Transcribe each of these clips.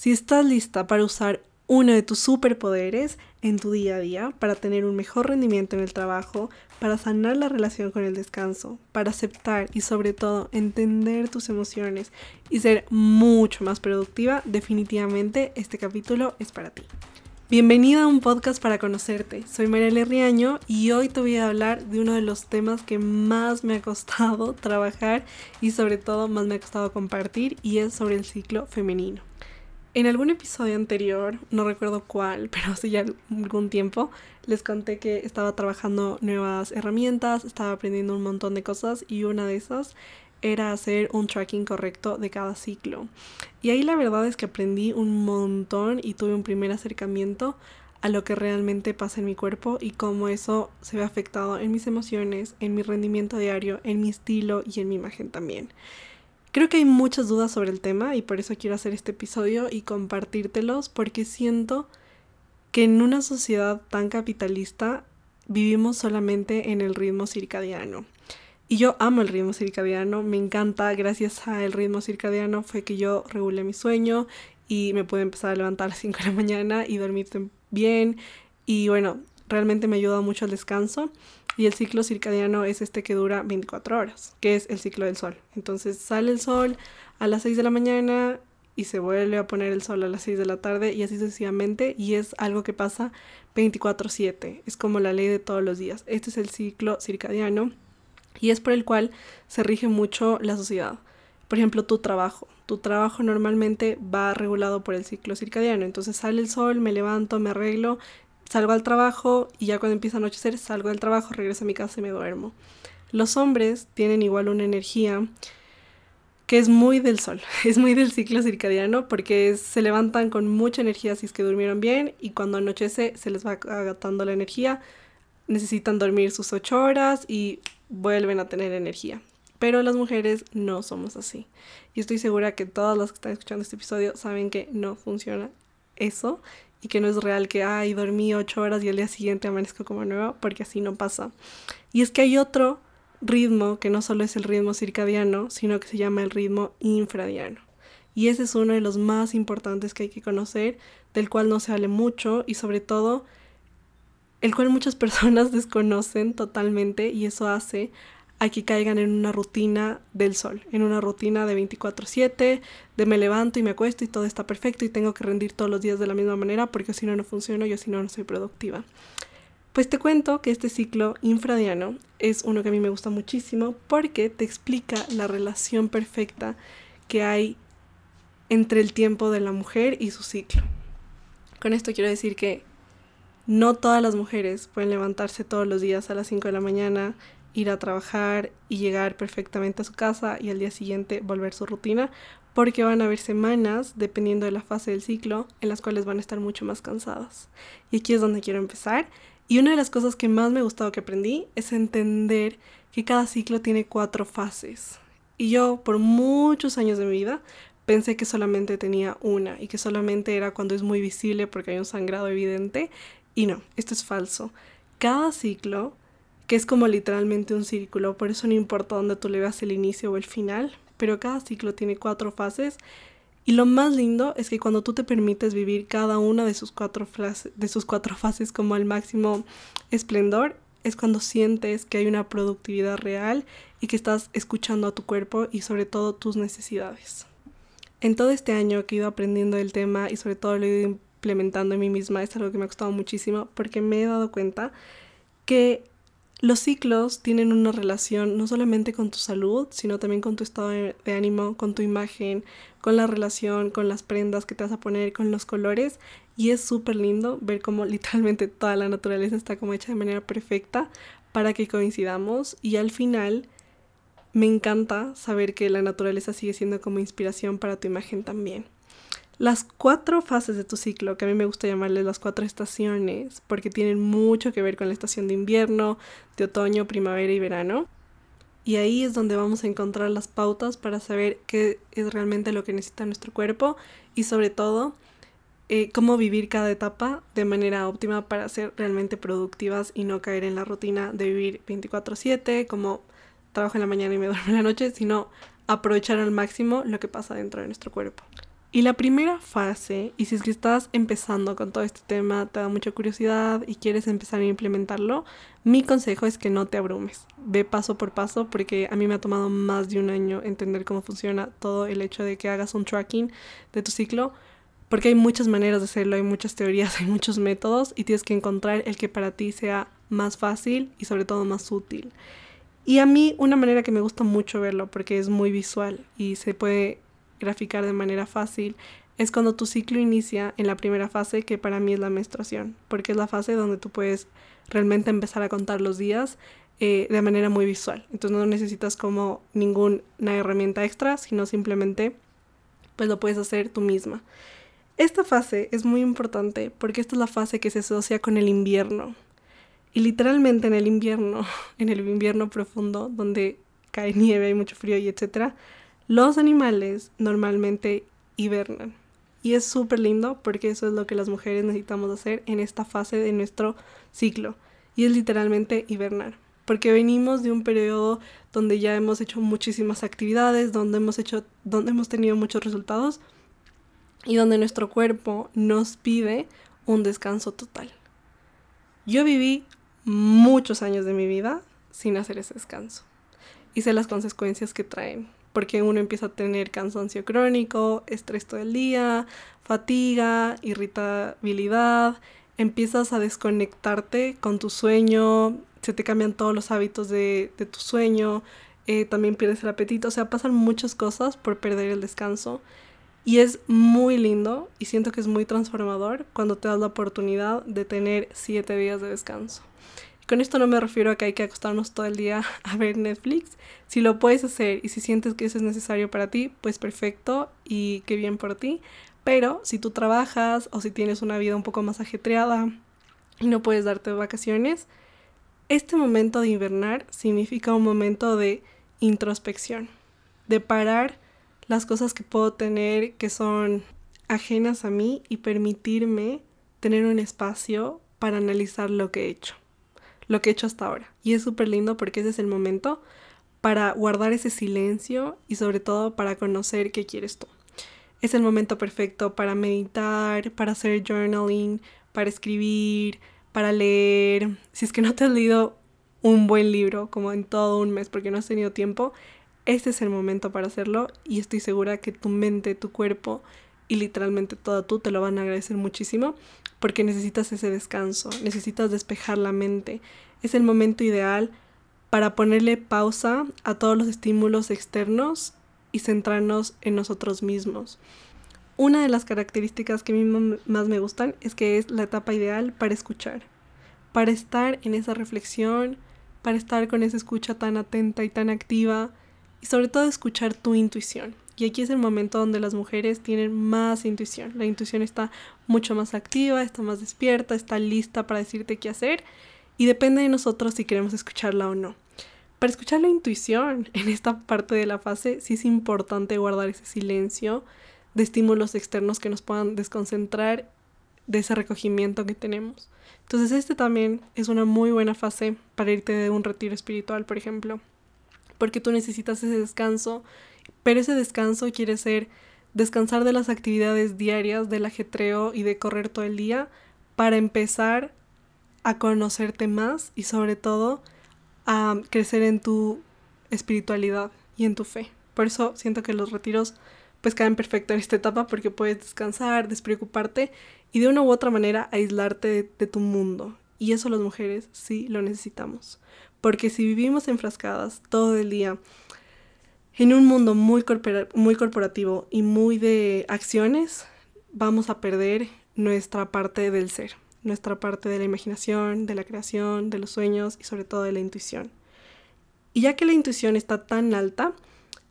Si estás lista para usar uno de tus superpoderes en tu día a día para tener un mejor rendimiento en el trabajo, para sanar la relación con el descanso, para aceptar y sobre todo entender tus emociones y ser mucho más productiva, definitivamente este capítulo es para ti. Bienvenida a un podcast para conocerte. Soy Mariela Riaño y hoy te voy a hablar de uno de los temas que más me ha costado trabajar y sobre todo más me ha costado compartir y es sobre el ciclo femenino. En algún episodio anterior, no recuerdo cuál, pero hace ya algún tiempo, les conté que estaba trabajando nuevas herramientas, estaba aprendiendo un montón de cosas y una de esas era hacer un tracking correcto de cada ciclo. Y ahí la verdad es que aprendí un montón y tuve un primer acercamiento a lo que realmente pasa en mi cuerpo y cómo eso se ve afectado en mis emociones, en mi rendimiento diario, en mi estilo y en mi imagen también. Creo que hay muchas dudas sobre el tema y por eso quiero hacer este episodio y compartírtelos porque siento que en una sociedad tan capitalista vivimos solamente en el ritmo circadiano. Y yo amo el ritmo circadiano, me encanta, gracias al ritmo circadiano fue que yo regulé mi sueño y me pude empezar a levantar a las 5 de la mañana y dormir bien. Y bueno, realmente me ayuda mucho al descanso. Y el ciclo circadiano es este que dura 24 horas, que es el ciclo del sol. Entonces sale el sol a las 6 de la mañana y se vuelve a poner el sol a las 6 de la tarde y así sucesivamente. Y es algo que pasa 24/7. Es como la ley de todos los días. Este es el ciclo circadiano y es por el cual se rige mucho la sociedad. Por ejemplo, tu trabajo. Tu trabajo normalmente va regulado por el ciclo circadiano. Entonces sale el sol, me levanto, me arreglo, salgo al trabajo y ya cuando empieza a anochecer salgo del trabajo, regreso a mi casa y me duermo. Los hombres tienen igual una energía que es muy del sol, es muy del ciclo circadiano porque se levantan con mucha energía si es que durmieron bien y cuando anochece se les va agotando la energía, necesitan dormir sus ocho horas y vuelven a tener energía. Pero las mujeres no somos así. Y estoy segura que todas las que están escuchando este episodio saben que no funciona eso y que no es real que, ay, dormí ocho horas y al día siguiente amanezco como nueva, porque así no pasa. Y es que hay otro ritmo que no solo es el ritmo circadiano, sino que se llama el ritmo infradiano. Y ese es uno de los más importantes que hay que conocer, del cual no se hable mucho y sobre todo el cual muchas personas desconocen totalmente y eso hace a caigan en una rutina del sol, en una rutina de 24/7, de me levanto y me acuesto y todo está perfecto y tengo que rendir todos los días de la misma manera porque si no no funciona, yo si no no soy productiva. Pues te cuento que este ciclo infradiano es uno que a mí me gusta muchísimo porque te explica la relación perfecta que hay entre el tiempo de la mujer y su ciclo. Con esto quiero decir que no todas las mujeres pueden levantarse todos los días a las 5 de la mañana ir a trabajar y llegar perfectamente a su casa y al día siguiente volver su rutina, porque van a haber semanas, dependiendo de la fase del ciclo, en las cuales van a estar mucho más cansadas. Y aquí es donde quiero empezar. Y una de las cosas que más me ha gustado que aprendí es entender que cada ciclo tiene cuatro fases. Y yo por muchos años de mi vida pensé que solamente tenía una y que solamente era cuando es muy visible porque hay un sangrado evidente. Y no, esto es falso. Cada ciclo que es como literalmente un círculo, por eso no importa dónde tú le veas el inicio o el final, pero cada ciclo tiene cuatro fases y lo más lindo es que cuando tú te permites vivir cada una de sus cuatro, de sus cuatro fases como al máximo esplendor, es cuando sientes que hay una productividad real y que estás escuchando a tu cuerpo y sobre todo tus necesidades. En todo este año que he ido aprendiendo el tema y sobre todo lo he ido implementando en mí misma, es algo que me ha costado muchísimo porque me he dado cuenta que los ciclos tienen una relación no solamente con tu salud, sino también con tu estado de, ánimo, con tu imagen, con la relación, con las prendas que te vas a poner, con los colores. Y es súper lindo ver cómo literalmente toda la naturaleza está como hecha de manera perfecta para que coincidamos. Y al final me encanta saber que la naturaleza sigue siendo como inspiración para tu imagen también las cuatro fases de tu ciclo, que a mí me gusta llamarles las cuatro estaciones, porque tienen mucho que ver con la estación de invierno, de otoño, primavera y verano. Y ahí es donde vamos a encontrar las pautas para saber qué es realmente lo que necesita nuestro cuerpo y sobre todo eh, cómo vivir cada etapa de manera óptima para ser realmente productivas y no caer en la rutina de vivir 24/7, como trabajo en la mañana y me duermo en la noche, sino aprovechar al máximo lo que pasa dentro de nuestro cuerpo. Y la primera fase, y si es que estás empezando con todo este tema, te da mucha curiosidad y quieres empezar a implementarlo, mi consejo es que no te abrumes. Ve paso por paso porque a mí me ha tomado más de un año entender cómo funciona todo el hecho de que hagas un tracking de tu ciclo, porque hay muchas maneras de hacerlo, hay muchas teorías, hay muchos métodos y tienes que encontrar el que para ti sea más fácil y sobre todo más útil. Y a mí una manera que me gusta mucho verlo porque es muy visual y se puede graficar de manera fácil es cuando tu ciclo inicia en la primera fase, que para mí es la menstruación, porque es la fase donde tú puedes realmente empezar a contar los días eh, de manera muy visual. Entonces no necesitas como ninguna herramienta extra, sino simplemente pues lo puedes hacer tú misma. Esta fase es muy importante porque esta es la fase que se asocia con el invierno. Y literalmente en el invierno, en el invierno profundo, donde cae nieve, hay mucho frío y etcétera, los animales normalmente hibernan. Y es súper lindo porque eso es lo que las mujeres necesitamos hacer en esta fase de nuestro ciclo. Y es literalmente hibernar. Porque venimos de un periodo donde ya hemos hecho muchísimas actividades, donde hemos, hecho, donde hemos tenido muchos resultados y donde nuestro cuerpo nos pide un descanso total. Yo viví muchos años de mi vida sin hacer ese descanso y sé las consecuencias que traen porque uno empieza a tener cansancio crónico, estrés todo el día, fatiga, irritabilidad, empiezas a desconectarte con tu sueño, se te cambian todos los hábitos de, tu sueño, eh, también pierdes el apetito, o sea, pasan muchas cosas por perder el descanso. Y es muy lindo y siento que es muy transformador cuando te das la oportunidad de tener siete días de descanso. Con esto no me refiero a que hay que acostarnos todo el día a ver Netflix. Si lo puedes hacer y si sientes que eso es necesario para ti, pues perfecto y qué bien por ti. Pero si tú trabajas o si tienes una vida un poco más ajetreada y no puedes darte vacaciones, este momento de invernar significa un momento de introspección, de parar las cosas que puedo tener que son ajenas a mí y permitirme tener un espacio para analizar lo que he hecho lo que he hecho hasta ahora. Y es súper lindo porque ese es el momento para guardar ese silencio y sobre todo para conocer qué quieres tú. Es el momento perfecto para meditar, para hacer journaling, para escribir, para leer. Si es que no te has leído un buen libro como en todo un mes porque no has tenido tiempo, este es el momento para hacerlo y estoy segura que tu mente, tu cuerpo y literalmente todo tú te lo van a agradecer muchísimo porque necesitas ese descanso, necesitas despejar la mente. Es el momento ideal para ponerle pausa a todos los estímulos externos y centrarnos en nosotros mismos. Una de las características que a mí más me gustan es que es la etapa ideal para escuchar, para estar en esa reflexión, para estar con esa escucha tan atenta y tan activa y sobre todo escuchar tu intuición. Y aquí es el momento donde las mujeres tienen más intuición. La intuición está mucho más activa, está más despierta, está lista para decirte qué hacer y depende de nosotros si queremos escucharla o no. Para escuchar la intuición en esta parte de la fase sí es importante guardar ese silencio de estímulos externos que nos puedan desconcentrar de ese recogimiento que tenemos. Entonces este también es una muy buena fase para irte de un retiro espiritual, por ejemplo, porque tú necesitas ese descanso pero ese descanso quiere ser descansar de las actividades diarias, del ajetreo y de correr todo el día para empezar a conocerte más y sobre todo a crecer en tu espiritualidad y en tu fe. Por eso siento que los retiros pues caen perfecto en esta etapa porque puedes descansar, despreocuparte y de una u otra manera aislarte de, de tu mundo. Y eso las mujeres sí lo necesitamos. Porque si vivimos enfrascadas todo el día en un mundo muy, corporativo y muy de acciones, vamos a perder nuestra parte del ser, nuestra parte de la imaginación, de la creación, de los sueños y sobre todo de la intuición. Y ya que la intuición está tan alta,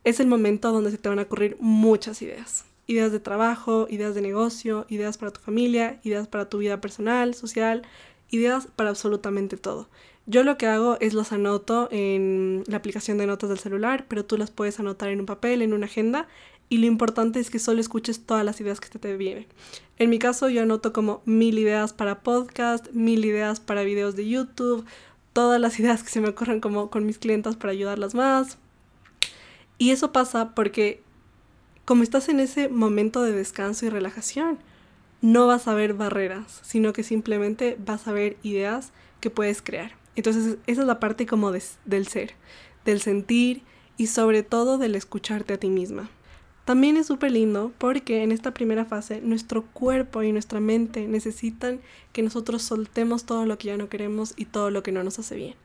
es el momento donde se te van a ocurrir muchas ideas. Ideas de trabajo, ideas de negocio, ideas para tu familia, ideas para tu vida personal, social, ideas para absolutamente todo. Yo lo que hago es las anoto en la aplicación de notas del celular, pero tú las puedes anotar en un papel, en una agenda, y lo importante es que solo escuches todas las ideas que te, te vienen. En mi caso yo anoto como mil ideas para podcast, mil ideas para videos de YouTube, todas las ideas que se me ocurren como con mis clientas para ayudarlas más. Y eso pasa porque como estás en ese momento de descanso y relajación, no vas a ver barreras, sino que simplemente vas a ver ideas que puedes crear. Entonces esa es la parte como del ser, del sentir y sobre todo del escucharte a ti misma. También es súper lindo porque en esta primera fase nuestro cuerpo y nuestra mente necesitan que nosotros soltemos todo lo que ya no queremos y todo lo que no nos hace bien.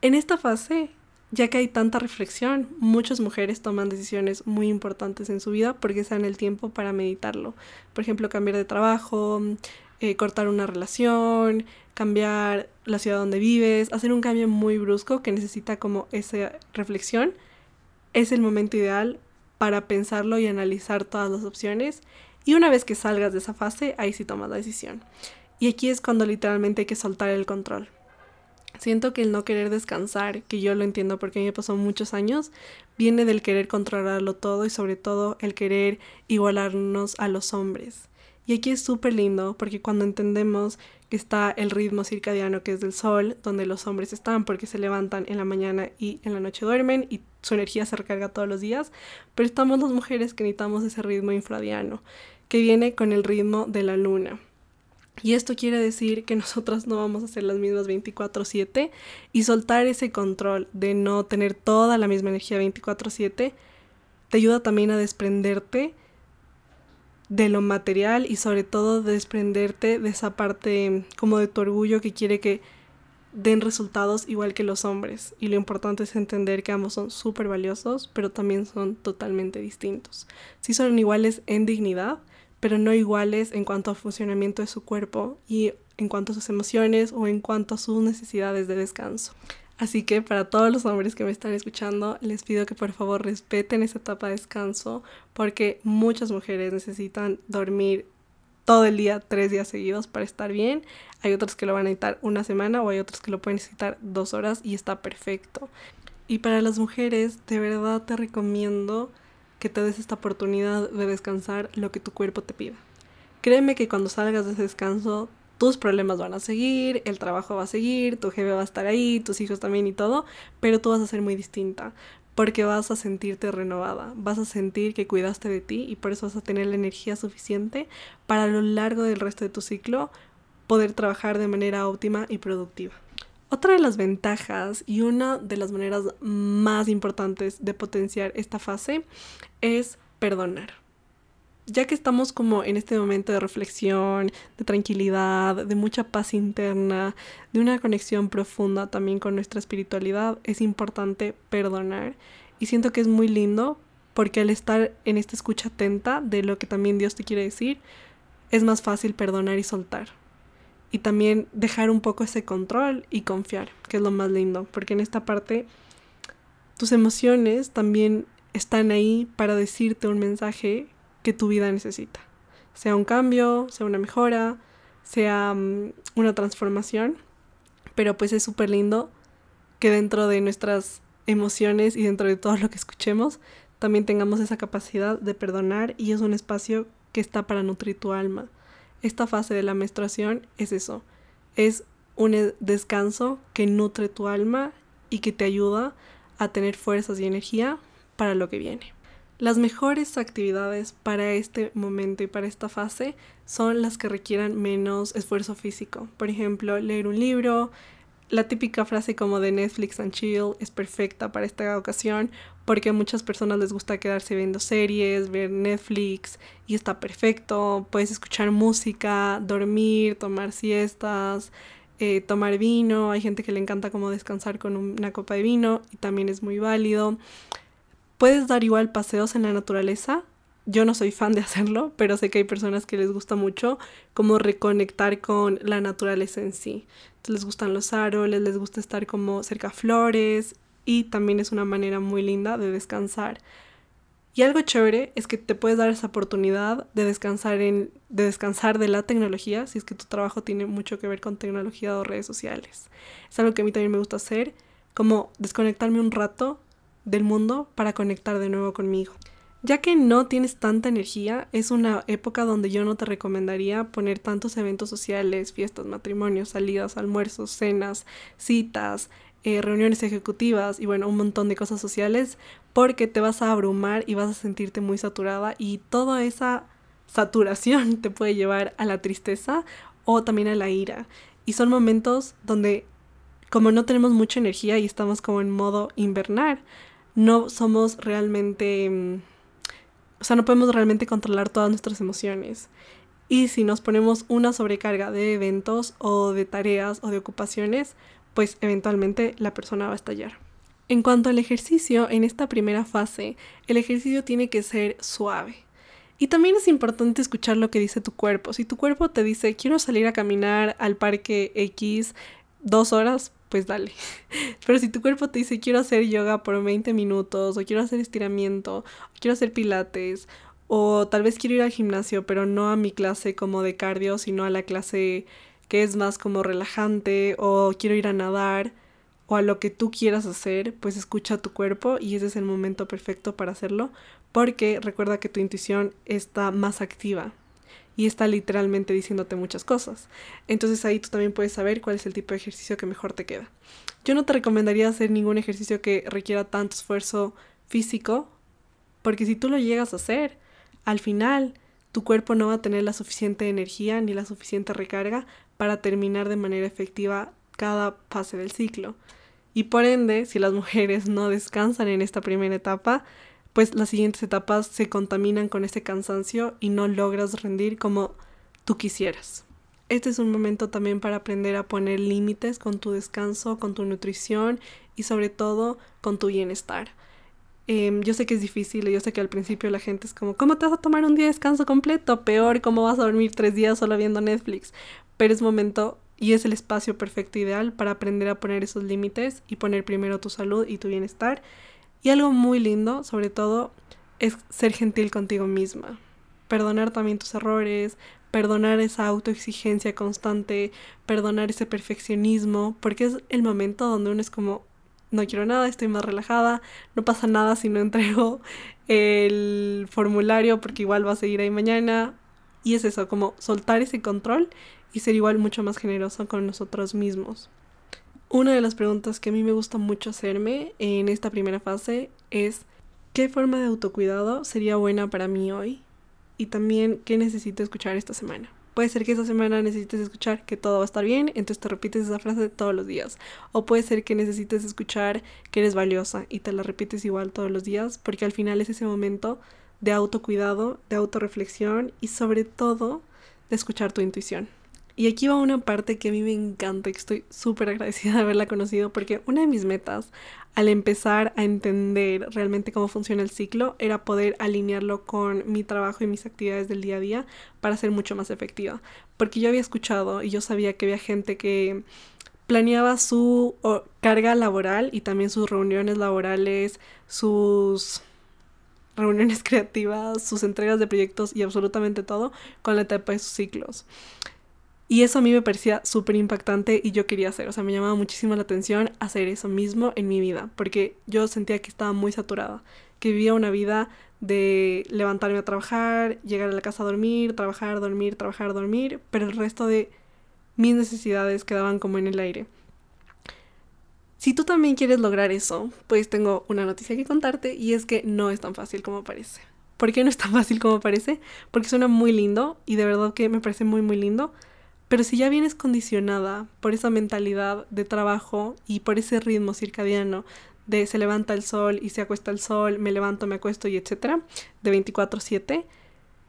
En esta fase, ya que hay tanta reflexión, muchas mujeres toman decisiones muy importantes en su vida porque se dan el tiempo para meditarlo. Por ejemplo, cambiar de trabajo, eh, cortar una relación, cambiar la ciudad donde vives, hacer un cambio muy brusco que necesita como esa reflexión. Es el momento ideal para pensarlo y analizar todas las opciones. Y una vez que salgas de esa fase, ahí sí tomas la decisión. Y aquí es cuando literalmente hay que soltar el control. Siento que el no querer descansar, que yo lo entiendo porque a mí me pasó muchos años, viene del querer controlarlo todo y sobre todo el querer igualarnos a los hombres. Y aquí es súper lindo porque cuando entendemos que está el ritmo circadiano que es del sol, donde los hombres están porque se levantan en la mañana y en la noche duermen y su energía se recarga todos los días, pero estamos las mujeres que necesitamos ese ritmo infradiano, que viene con el ritmo de la luna. Y esto quiere decir que nosotras no vamos a ser las mismas 24/7 y soltar ese control de no tener toda la misma energía 24/7 te ayuda también a desprenderte de lo material y sobre todo desprenderte de esa parte como de tu orgullo que quiere que den resultados igual que los hombres. Y lo importante es entender que ambos son súper valiosos, pero también son totalmente distintos. Sí son iguales en dignidad, pero no iguales en cuanto al funcionamiento de su cuerpo y en cuanto a sus emociones o en cuanto a sus necesidades de descanso. Así que para todos los hombres que me están escuchando, les pido que por favor respeten esa etapa de descanso porque muchas mujeres necesitan dormir todo el día, tres días seguidos para estar bien. Hay otros que lo van a necesitar una semana o hay otros que lo pueden necesitar dos horas y está perfecto. Y para las mujeres, de verdad te recomiendo que te des esta oportunidad de descansar lo que tu cuerpo te pida. Créeme que cuando salgas de ese descanso tus problemas van a seguir, el trabajo va a seguir, tu jefe va a estar ahí, tus hijos también y todo, pero tú vas a ser muy distinta porque vas a sentirte renovada, vas a sentir que cuidaste de ti y por eso vas a tener la energía suficiente para a lo largo del resto de tu ciclo poder trabajar de manera óptima y productiva. Otra de las ventajas y una de las maneras más importantes de potenciar esta fase es perdonar ya que estamos como en este momento de reflexión, de tranquilidad, de mucha paz interna, de una conexión profunda también con nuestra espiritualidad, es importante perdonar. Y siento que es muy lindo porque al estar en esta escucha atenta de lo que también Dios te quiere decir, es más fácil perdonar y soltar. Y también dejar un poco ese control y confiar, que es lo más lindo, porque en esta parte tus emociones también están ahí para decirte un mensaje que tu vida necesita. Sea un cambio, sea una mejora, sea mm, una transformación. Pero pues es súper lindo que dentro de nuestras emociones y dentro de todo lo que escuchemos, también tengamos esa capacidad de perdonar y es un espacio que está para nutrir tu alma. Esta fase de la menstruación es eso, es un e, descanso que nutre tu alma y que te ayuda a tener fuerzas y energía para lo que viene. Las mejores actividades para este momento y para esta fase son las que requieran menos esfuerzo físico. Por ejemplo, leer un libro. La típica frase como de Netflix and chill es perfecta para esta ocasión porque a muchas personas les gusta quedarse viendo series, ver Netflix y está perfecto. Puedes escuchar música, dormir, tomar siestas, eh, tomar vino. Hay gente que le encanta como descansar con una copa de vino y también es muy válido. Puedes dar igual paseos en la naturaleza. Yo no soy fan de hacerlo, pero sé que hay personas que les gusta mucho como reconectar con la naturaleza en sí. les gustan los árboles, les gusta estar como cerca a flores y también es una manera muy linda de descansar. Y algo chévere es que te puedes dar esa oportunidad de descansar en de descansar de la tecnología, si es que tu trabajo tiene mucho que ver con tecnología o redes sociales. Es algo que a mí también me gusta hacer, como desconectarme un rato del mundo para conectar de nuevo conmigo. Ya que no tienes tanta energía, es una época donde yo no te recomendaría poner tantos eventos sociales, fiestas, matrimonios, salidas, almuerzos, cenas, citas, eh, reuniones ejecutivas y bueno, un montón de cosas sociales porque te vas a abrumar y vas a sentirte muy saturada y toda esa saturación te puede llevar a la tristeza o también a la ira. Y son momentos donde como no tenemos mucha energía y estamos como en modo invernar, no somos realmente, mm, o sea, no podemos realmente controlar todas nuestras emociones. Y si nos ponemos una sobrecarga de eventos o de tareas o de ocupaciones, pues eventualmente la persona va a estallar. En cuanto al ejercicio, en esta primera fase, el ejercicio tiene que ser suave. Y también es importante escuchar lo que dice tu cuerpo. Si tu cuerpo te dice, quiero salir a caminar al parque X dos horas, pues dale. Pero si tu cuerpo te dice, quiero hacer yoga por 20 minutos, o quiero hacer estiramiento, o quiero hacer pilates, o tal vez quiero ir al gimnasio, pero no a mi clase como de cardio, sino a la clase que es más como relajante, o quiero ir a nadar, o a lo que tú quieras hacer, pues escucha tu cuerpo y ese es el momento perfecto para hacerlo, porque recuerda que tu intuición está más activa y está literalmente diciéndote muchas cosas. Entonces ahí tú también puedes saber cuál es el tipo de ejercicio que mejor te queda. Yo no te recomendaría hacer ningún ejercicio que requiera tanto esfuerzo físico, porque si tú lo llegas a hacer, al final tu cuerpo no va a tener la suficiente energía ni la suficiente recarga para terminar de manera efectiva cada fase del ciclo. Y por ende, si las mujeres no descansan en esta primera etapa, pues las siguientes etapas se contaminan con ese cansancio y no logras rendir como tú quisieras. Este es un momento también para aprender a poner límites con tu descanso, con tu nutrición y sobre todo con tu bienestar. Em, yo sé que es difícil yo sé que al principio la gente es como, ¿cómo te vas a tomar un día de descanso completo? Peor, ¿cómo vas a dormir tres días solo viendo Netflix? Pero es momento y es el espacio perfecto ideal para aprender a poner esos límites y poner primero tu salud y tu bienestar. Y algo muy lindo, sobre todo, es ser gentil contigo misma. Perdonar también tus errores, perdonar esa autoexigencia constante, perdonar ese perfeccionismo, porque es el momento donde uno es como, no quiero nada, estoy más relajada, no pasa nada si no entrego el formulario porque igual va a seguir ahí mañana. Y es eso, como soltar ese control y ser igual mucho más generoso con nosotros mismos. Una de las preguntas que a mí me gusta mucho hacerme en esta primera fase es ¿qué forma de autocuidado sería buena para mí hoy? Y también ¿qué necesito escuchar esta semana? Puede ser que esta semana necesites escuchar que todo va a estar bien, entonces te repites esa frase todos los días. O puede ser que necesites escuchar que eres valiosa y te la repites igual todos los días, porque al final es ese momento de autocuidado, de autorreflexión y sobre todo de escuchar tu intuición. Y aquí va una parte que a mí me encanta y que estoy súper agradecida de haberla conocido porque una de mis metas al empezar a entender realmente cómo funciona el ciclo era poder alinearlo con mi trabajo y mis actividades del día a día para ser mucho más efectiva. Porque yo había escuchado y yo sabía que había gente que planeaba su carga laboral y también sus reuniones laborales, sus reuniones creativas, sus entregas de proyectos y absolutamente todo con la etapa de sus ciclos. Y eso a mí me parecía súper impactante y yo quería hacer, o sea, me llamaba muchísimo la atención hacer eso mismo en mi vida, porque yo sentía que estaba muy saturada, que vivía una vida de levantarme a trabajar, llegar a la casa a dormir, trabajar, dormir, trabajar, dormir, pero el resto de mis necesidades quedaban como en el aire. Si tú también quieres lograr eso, pues tengo una noticia que contarte y es que no es tan fácil como parece. ¿Por qué no es tan fácil como parece? Porque suena muy lindo y de verdad que me parece muy muy lindo, pero si ya vienes condicionada por esa mentalidad de trabajo y por ese ritmo circadiano de se levanta el sol y se acuesta el sol, me levanto, me acuesto y etcétera, de 24/7,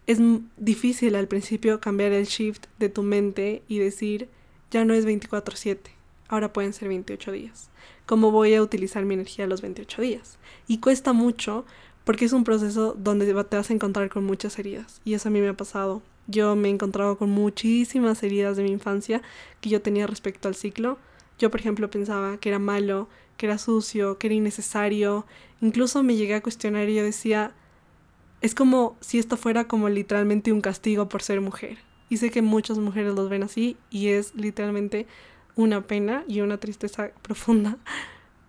es difícil al principio cambiar el shift de tu mente y decir, ya no es 24/7, ahora pueden ser 28 días. ¿Cómo voy a utilizar mi energía los 28 días? Y cuesta mucho porque es un proceso donde te vas a encontrar con muchas heridas. Y eso a mí me ha pasado yo me he encontrado con muchísimas heridas de mi infancia que yo tenía respecto al ciclo. Yo, por ejemplo, pensaba que era malo, que era sucio, que era innecesario. Incluso me llegué a cuestionar y yo decía, es como si esto fuera como literalmente un castigo por ser mujer. Y sé que muchas mujeres los ven así y es literalmente una pena y una tristeza profunda.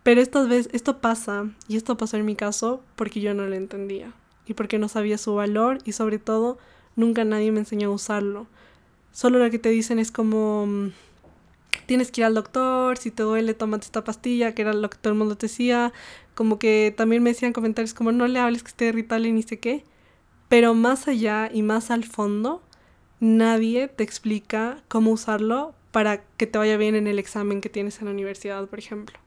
Pero esta vez esto pasa, y esto pasó en mi caso, porque yo no lo entendía. Y porque no sabía su valor y sobre todo Nunca nadie me enseñó a usarlo. Solo lo que te dicen es como, mm, tienes que ir al doctor, si te duele, tómate esta pastilla, que era lo que todo el mundo te decía. Como que también me decían comentarios como no le hables que esté irritable ni sé qué. Pero más allá y más al fondo, nadie te explica cómo usarlo para que te vaya bien en el examen que tienes en la universidad, por ejemplo.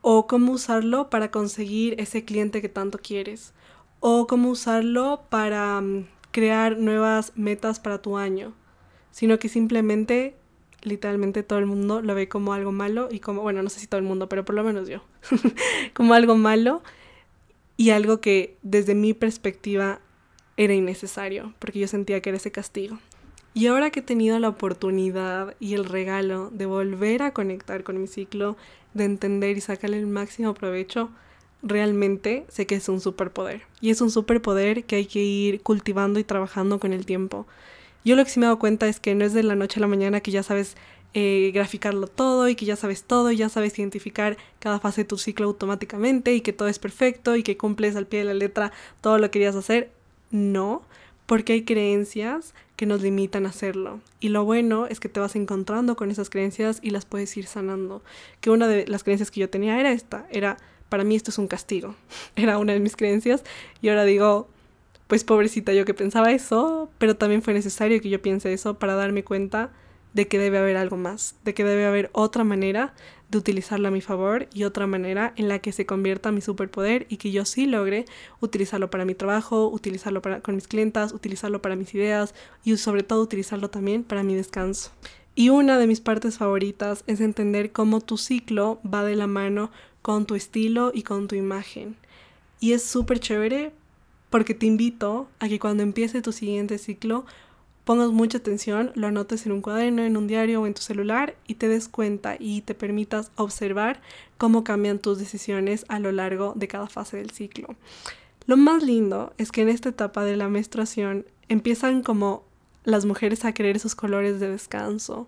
O cómo usarlo para conseguir ese cliente que tanto quieres. O cómo usarlo para mm, crear nuevas metas para tu año. Sino que simplemente, literalmente todo el mundo lo ve como algo malo y como, bueno, no sé si todo el mundo, pero por lo menos yo, como algo malo y algo que desde mi perspectiva era innecesario, porque yo sentía que era ese castigo. Y ahora que he tenido la oportunidad y el regalo de volver a conectar con mi ciclo, de entender y sacarle el máximo provecho, realmente sé que es un superpoder. Y es un superpoder que hay que ir cultivando y trabajando con el tiempo. Yo lo que sí me he dado cuenta es que no es de la noche a la mañana que ya sabes eh, graficarlo todo y que ya sabes todo y ya sabes identificar cada fase de tu ciclo automáticamente y que todo es perfecto y que cumples al pie de la letra todo lo que querías hacer. No, porque hay creencias que nos limitan a hacerlo. Y lo bueno es que te vas encontrando con esas creencias y las puedes ir sanando. Que una de las creencias que yo tenía era esta, era, para mí esto es un castigo. Era una de mis creencias y ahora digo, pues pobrecita yo que pensaba eso, pero también fue necesario que yo piense eso para darme cuenta de que debe haber algo más, de que debe haber otra manera de utilizarlo a mi favor y otra manera en la que se convierta mi superpoder y que yo sí logre utilizarlo para mi trabajo, utilizarlo para, con mis clientas, utilizarlo para mis ideas y sobre todo utilizarlo también para mi descanso. Y una de mis partes favoritas es entender cómo tu ciclo va de la mano con tu estilo y con tu imagen. Y es súper chévere porque te invito a que cuando empiece tu siguiente ciclo pongas mucha atención, lo anotes en un cuaderno, en un diario o en tu celular y te des cuenta y te permitas observar cómo cambian tus decisiones a lo largo de cada fase del ciclo. Lo más lindo es que en esta etapa de la menstruación empiezan como las mujeres a querer esos colores de descanso,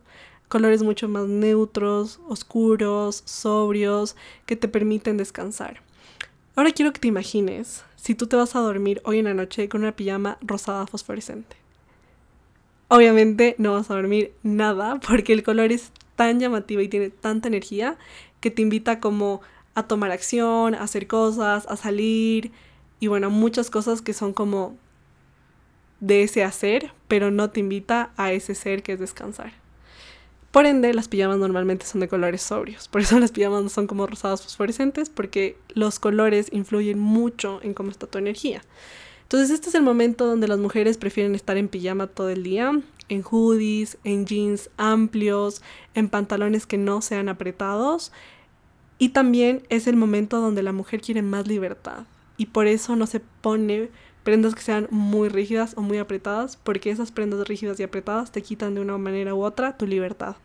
colores mucho más neutros, oscuros, sobrios, que te permiten descansar. Ahora quiero que te imagines si tú te vas a dormir hoy en la noche con una pijama rosada fosforescente. Obviamente no vas a dormir nada porque el color es tan llamativo y tiene tanta energía que te invita como a tomar acción, a hacer cosas, a salir y bueno, muchas cosas que son como de ese hacer, pero no te invita a ese ser que es descansar. Por ende, las pijamas normalmente son de colores sobrios. Por eso las pijamas no son como rosadas fosforescentes, porque los colores influyen mucho en cómo está tu energía. Entonces este es el momento donde las mujeres prefieren estar en pijama todo el día, en hoodies, en jeans amplios, en pantalones que no sean apretados. Y también es el momento donde la mujer quiere más libertad. Y por eso no se pone prendas que sean muy rígidas o muy apretadas, porque esas prendas rígidas y apretadas te quitan de una manera u otra tu libertad.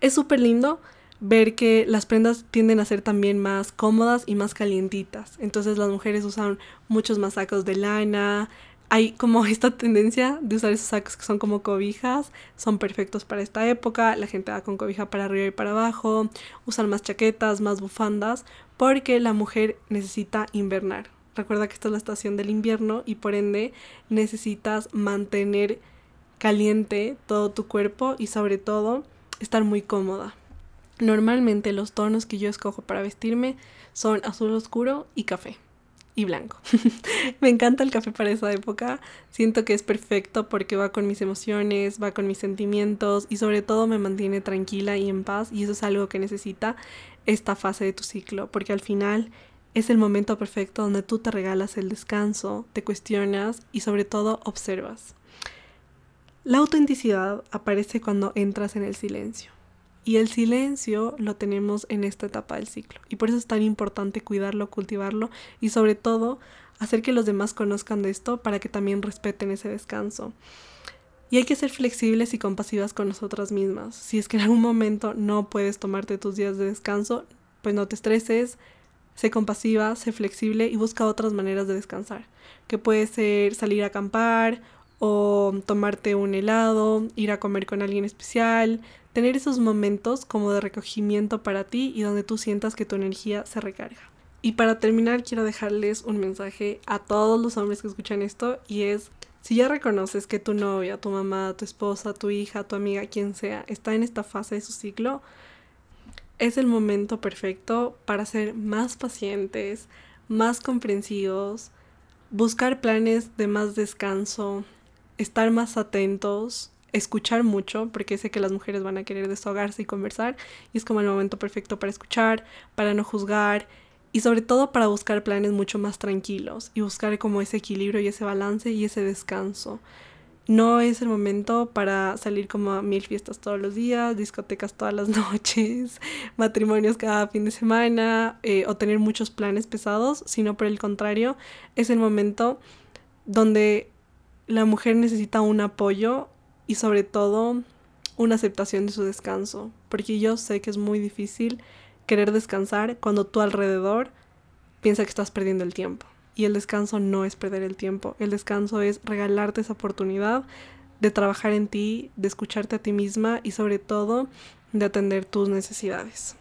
Es súper lindo ver que las prendas tienden a ser también más cómodas y más calientitas. Entonces las mujeres usan muchos más sacos de lana. Hay como esta tendencia de usar esos sacos que son como cobijas, son perfectos para esta época, la gente va con cobija para arriba y para abajo, usan más chaquetas, más bufandas, porque la mujer necesita invernar. Recuerda que esta es la estación del invierno y por ende necesitas mantener caliente todo tu cuerpo y sobre todo estar muy cómoda. Normalmente los tonos que yo escojo para vestirme son azul oscuro y café y blanco. me encanta el café para esa época. Siento que es perfecto porque va con mis emociones, va con mis sentimientos y sobre todo me mantiene tranquila y en paz y eso es algo que necesita esta fase de tu ciclo porque al final es el momento perfecto donde tú te regalas el descanso, te cuestionas y sobre todo observas. La autenticidad aparece cuando entras en el silencio. Y el silencio lo tenemos en esta etapa del ciclo. Y por eso es tan importante cuidarlo, cultivarlo y sobre todo hacer que los demás conozcan de esto para que también respeten ese descanso. Y hay que ser flexibles y compasivas con nosotras mismas. Si es que en algún momento no puedes tomarte tus días de descanso, pues no te estreses, sé compasiva, sé flexible y busca otras maneras de descansar. Que puede ser salir a acampar o tomarte un helado, ir a comer con alguien especial, tener esos momentos como de recogimiento para ti y donde tú sientas que tu energía se recarga. Y para terminar quiero dejarles un mensaje a todos los hombres que escuchan esto y es Si ya reconoces que tu novia, tu mamá, tu esposa, tu hija, tu amiga, quien sea, está en esta fase de su ciclo, es el momento perfecto para ser más pacientes, más comprensivos, buscar planes de más descanso, estar más atentos, escuchar mucho, porque sé que las mujeres van a querer desahogarse y conversar, y es como el momento perfecto para escuchar, para no juzgar y sobre todo para buscar planes mucho más tranquilos y buscar como ese equilibrio y ese balance y ese descanso. No es el momento para salir como a mil fiestas todos los días, discotecas todas las noches, matrimonios cada fin de semana eh, o tener muchos planes pesados, sino por el contrario, es el momento donde la mujer necesita un apoyo y sobre todo una aceptación de su descanso, porque yo sé que es muy difícil querer descansar cuando tu alrededor piensa que estás perdiendo el tiempo. Y el descanso no es perder el tiempo, el descanso es regalarte esa oportunidad de trabajar en ti, de escucharte a ti misma y sobre todo de atender tus necesidades.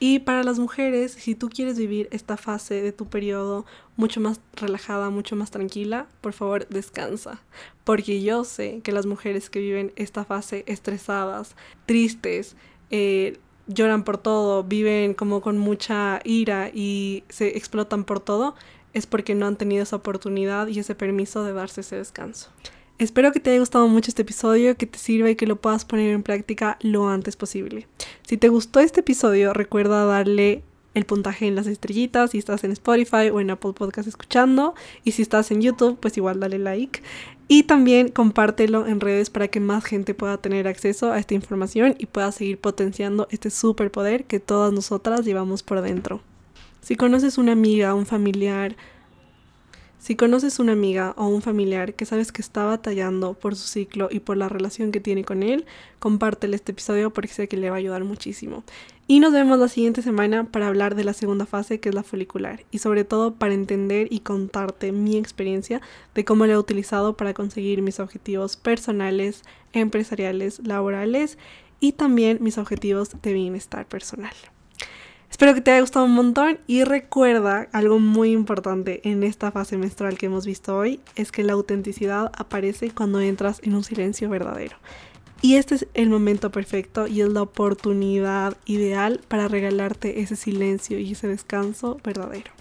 Y para las mujeres, si tú quieres vivir esta fase de tu periodo mucho más relajada, mucho más tranquila, por favor descansa. Porque yo sé que las mujeres que viven esta fase estresadas, tristes, eh, lloran por todo, viven como con mucha ira y se explotan por todo, es porque no han tenido esa oportunidad y ese permiso de darse ese descanso. Espero que te haya gustado mucho este episodio, que te sirva y que lo puedas poner en práctica lo antes posible. Si te gustó este episodio, recuerda darle el puntaje en las estrellitas si estás en Spotify o en Apple Podcast escuchando. Y si estás en YouTube, pues igual dale like. Y también compártelo en redes para que más gente pueda tener acceso a esta información y pueda seguir potenciando este superpoder que todas nosotras llevamos por dentro. Si conoces una amiga, un familiar, si conoces una amiga o un familiar que sabes que está batallando por su ciclo y por la relación que tiene con él, compártele este episodio porque sé que le va a ayudar muchísimo. Y nos vemos la siguiente semana para hablar de la segunda fase que es la folicular y sobre todo para entender y contarte mi experiencia de cómo la he utilizado para conseguir mis objetivos personales, empresariales, laborales y también mis objetivos de bienestar personal. Espero que te haya gustado un montón y recuerda algo muy importante en esta fase menstrual que hemos visto hoy, es que la autenticidad aparece cuando entras en un silencio verdadero. Y este es el momento perfecto y es la oportunidad ideal para regalarte ese silencio y ese descanso verdadero.